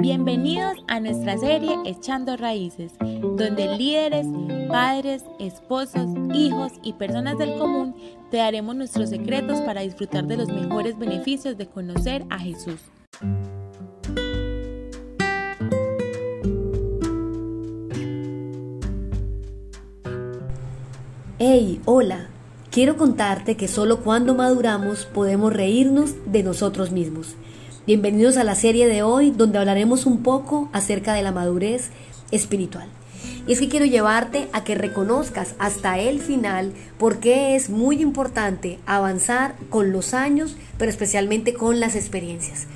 Bienvenidos a nuestra serie Echando Raíces, donde líderes, padres, esposos, hijos y personas del común te daremos nuestros secretos para disfrutar de los mejores beneficios de conocer a Jesús. Hey, hola. Quiero contarte que solo cuando maduramos podemos reírnos de nosotros mismos. Bienvenidos a la serie de hoy donde hablaremos un poco acerca de la madurez espiritual. Y es que quiero llevarte a que reconozcas hasta el final por qué es muy importante avanzar con los años, pero especialmente con las experiencias.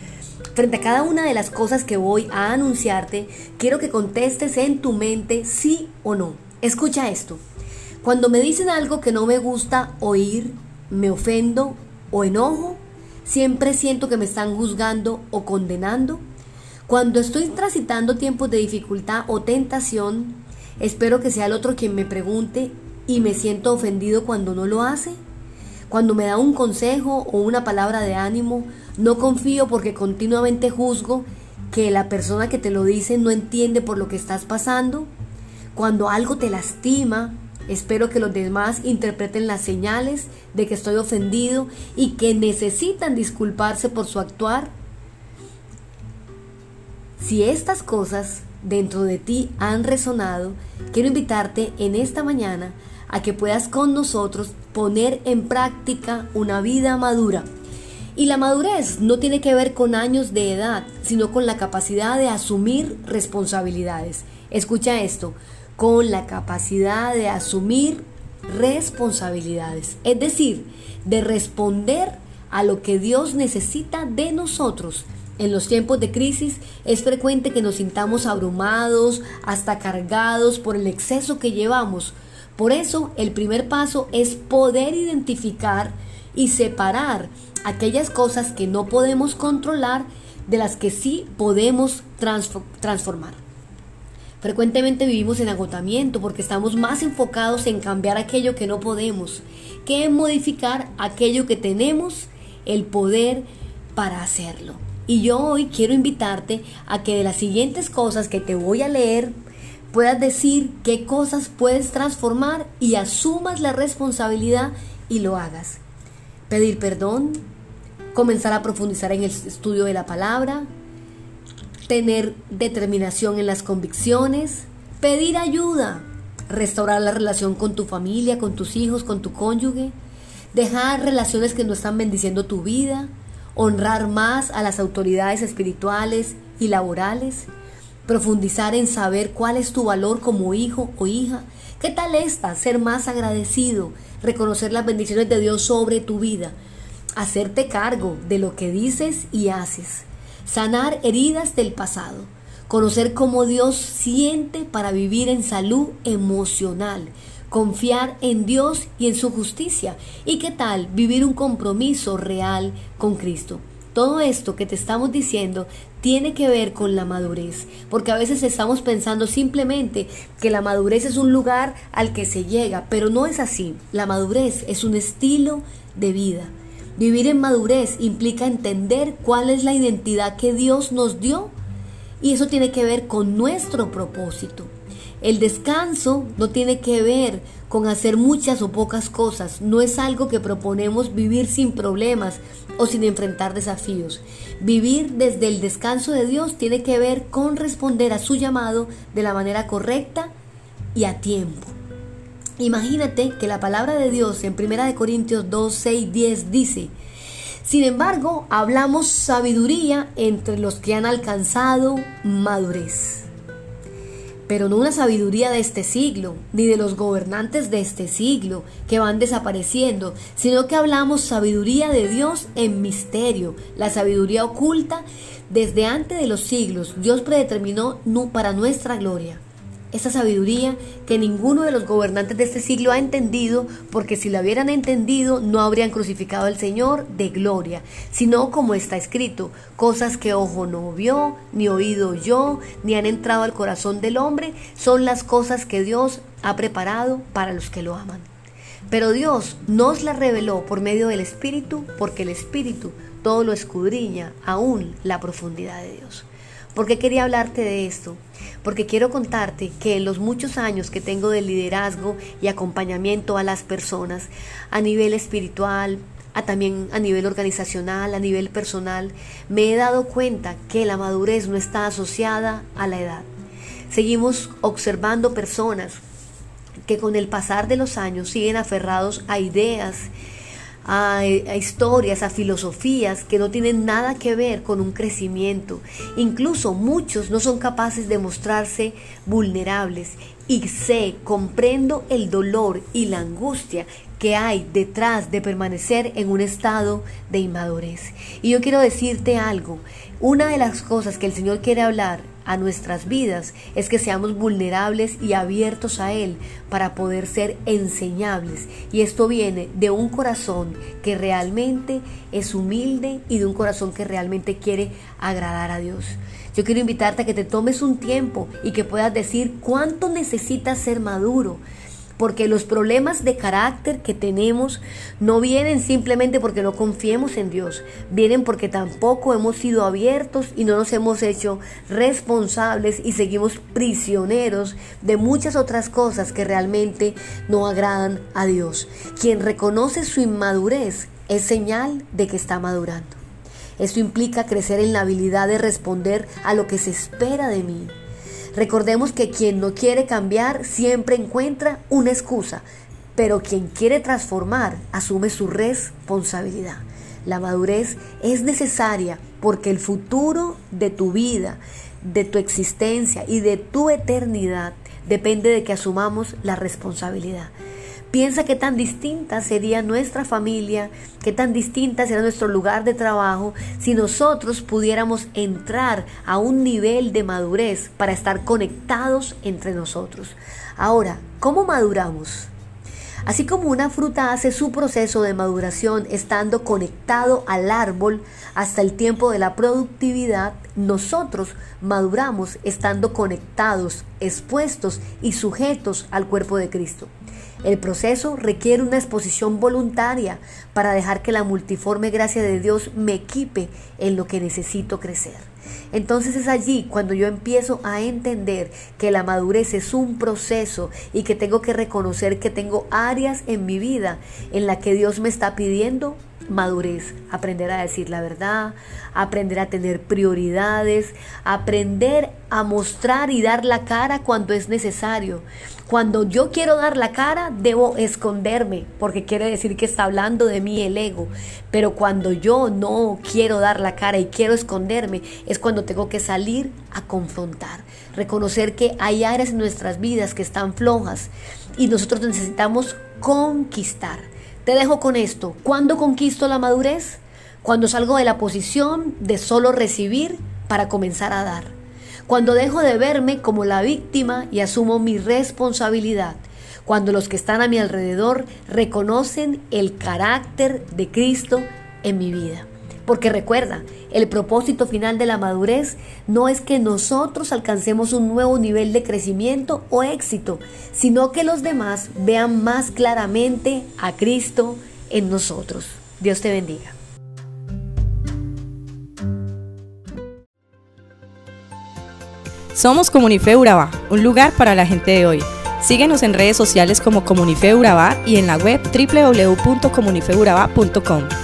Frente a cada una de las cosas que voy a anunciarte, quiero que contestes en tu mente sí o no. Escucha esto. Cuando me dicen algo que no me gusta oír, me ofendo o enojo, Siempre siento que me están juzgando o condenando. Cuando estoy transitando tiempos de dificultad o tentación, espero que sea el otro quien me pregunte y me siento ofendido cuando no lo hace. Cuando me da un consejo o una palabra de ánimo, no confío porque continuamente juzgo que la persona que te lo dice no entiende por lo que estás pasando. Cuando algo te lastima, Espero que los demás interpreten las señales de que estoy ofendido y que necesitan disculparse por su actuar. Si estas cosas dentro de ti han resonado, quiero invitarte en esta mañana a que puedas con nosotros poner en práctica una vida madura. Y la madurez no tiene que ver con años de edad, sino con la capacidad de asumir responsabilidades. Escucha esto, con la capacidad de asumir responsabilidades, es decir, de responder a lo que Dios necesita de nosotros. En los tiempos de crisis es frecuente que nos sintamos abrumados, hasta cargados por el exceso que llevamos. Por eso el primer paso es poder identificar y separar aquellas cosas que no podemos controlar de las que sí podemos transformar. Frecuentemente vivimos en agotamiento porque estamos más enfocados en cambiar aquello que no podemos que en modificar aquello que tenemos el poder para hacerlo. Y yo hoy quiero invitarte a que de las siguientes cosas que te voy a leer puedas decir qué cosas puedes transformar y asumas la responsabilidad y lo hagas. Pedir perdón, comenzar a profundizar en el estudio de la palabra, tener determinación en las convicciones, pedir ayuda, restaurar la relación con tu familia, con tus hijos, con tu cónyuge, dejar relaciones que no están bendiciendo tu vida, honrar más a las autoridades espirituales y laborales, profundizar en saber cuál es tu valor como hijo o hija. ¿Qué tal esta? Ser más agradecido, reconocer las bendiciones de Dios sobre tu vida, hacerte cargo de lo que dices y haces sanar heridas del pasado, conocer cómo Dios siente para vivir en salud emocional, confiar en Dios y en su justicia y qué tal vivir un compromiso real con Cristo. Todo esto que te estamos diciendo tiene que ver con la madurez, porque a veces estamos pensando simplemente que la madurez es un lugar al que se llega, pero no es así. La madurez es un estilo de vida. Vivir en madurez implica entender cuál es la identidad que Dios nos dio y eso tiene que ver con nuestro propósito. El descanso no tiene que ver con hacer muchas o pocas cosas, no es algo que proponemos vivir sin problemas o sin enfrentar desafíos. Vivir desde el descanso de Dios tiene que ver con responder a su llamado de la manera correcta y a tiempo. Imagínate que la palabra de Dios en 1 Corintios 2, 6, 10 dice, sin embargo, hablamos sabiduría entre los que han alcanzado madurez. Pero no una sabiduría de este siglo, ni de los gobernantes de este siglo que van desapareciendo, sino que hablamos sabiduría de Dios en misterio, la sabiduría oculta desde antes de los siglos. Dios predeterminó para nuestra gloria esa sabiduría que ninguno de los gobernantes de este siglo ha entendido, porque si la hubieran entendido no habrían crucificado al Señor de gloria, sino como está escrito, cosas que ojo no vio, ni oído yo, ni han entrado al corazón del hombre, son las cosas que Dios ha preparado para los que lo aman. Pero Dios nos la reveló por medio del Espíritu, porque el Espíritu todo lo escudriña, aún la profundidad de Dios. ¿Por qué quería hablarte de esto? Porque quiero contarte que en los muchos años que tengo de liderazgo y acompañamiento a las personas a nivel espiritual, a también a nivel organizacional, a nivel personal, me he dado cuenta que la madurez no está asociada a la edad. Seguimos observando personas que con el pasar de los años siguen aferrados a ideas, a, historias, a filosofías que no tienen nada que ver con un crecimiento. Incluso muchos no son capaces de mostrarse vulnerables y sé, comprendo el dolor y la angustia que hay detrás de permanecer en un estado de inmadurez. Y yo quiero decirte algo, una de las cosas que el Señor quiere hablar a nuestras vidas es que seamos vulnerables y abiertos a Él para poder ser enseñables. Y esto viene de un corazón que realmente es humilde y de un corazón que realmente quiere agradar a Dios. Yo quiero invitarte a que te tomes un tiempo y que puedas decir cuánto necesitas ser maduro porque los problemas de carácter que tenemos no vienen simplemente porque no confiemos en Dios, vienen porque tampoco hemos sido abiertos y no nos hemos hecho responsables y seguimos prisioneros de muchas otras cosas que realmente no agradan a Dios. Quien reconoce su inmadurez es señal de que está madurando. Esto implica crecer en la habilidad de responder a lo que se espera de mí Recordemos que quien no quiere cambiar siempre encuentra una excusa, pero quien quiere transformar asume su responsabilidad. La madurez es necesaria porque el futuro de tu vida, de tu existencia y de tu eternidad depende de que asumamos la responsabilidad. Piensa qué tan distinta sería nuestra familia, qué tan distinta sería nuestro lugar de trabajo si nosotros pudiéramos entrar a un nivel de madurez para estar conectados entre nosotros. Ahora, ¿cómo maduramos? Así como una fruta hace su proceso de maduración estando conectado al árbol hasta el tiempo de la productividad, nosotros maduramos estando conectados, expuestos y sujetos al cuerpo de Cristo. El proceso requiere una exposición voluntaria para dejar que la multiforme gracia de Dios me equipe en lo que necesito crecer. Entonces es allí cuando yo empiezo a entender que la madurez es un proceso y que tengo que reconocer que tengo áreas en mi vida en la que Dios me está pidiendo madurez, aprender a decir la verdad, aprender a tener prioridades, aprender a mostrar y dar la cara cuando es necesario. Cuando yo quiero dar la cara, debo esconderme, porque quiere decir que está hablando de mí el ego. Pero cuando yo no quiero dar la cara y quiero esconderme, es cuando tengo que salir a confrontar, reconocer que hay áreas en nuestras vidas que están flojas y nosotros necesitamos conquistar. Te dejo con esto. ¿Cuándo conquisto la madurez? Cuando salgo de la posición de solo recibir para comenzar a dar. Cuando dejo de verme como la víctima y asumo mi responsabilidad. Cuando los que están a mi alrededor reconocen el carácter de Cristo en mi vida. Porque recuerda, el propósito final de la madurez no es que nosotros alcancemos un nuevo nivel de crecimiento o éxito, sino que los demás vean más claramente a Cristo en nosotros. Dios te bendiga. Somos Comunife Urabá, un lugar para la gente de hoy. Síguenos en redes sociales como Comunife Urabá y en la web www.comunifeurabá.com.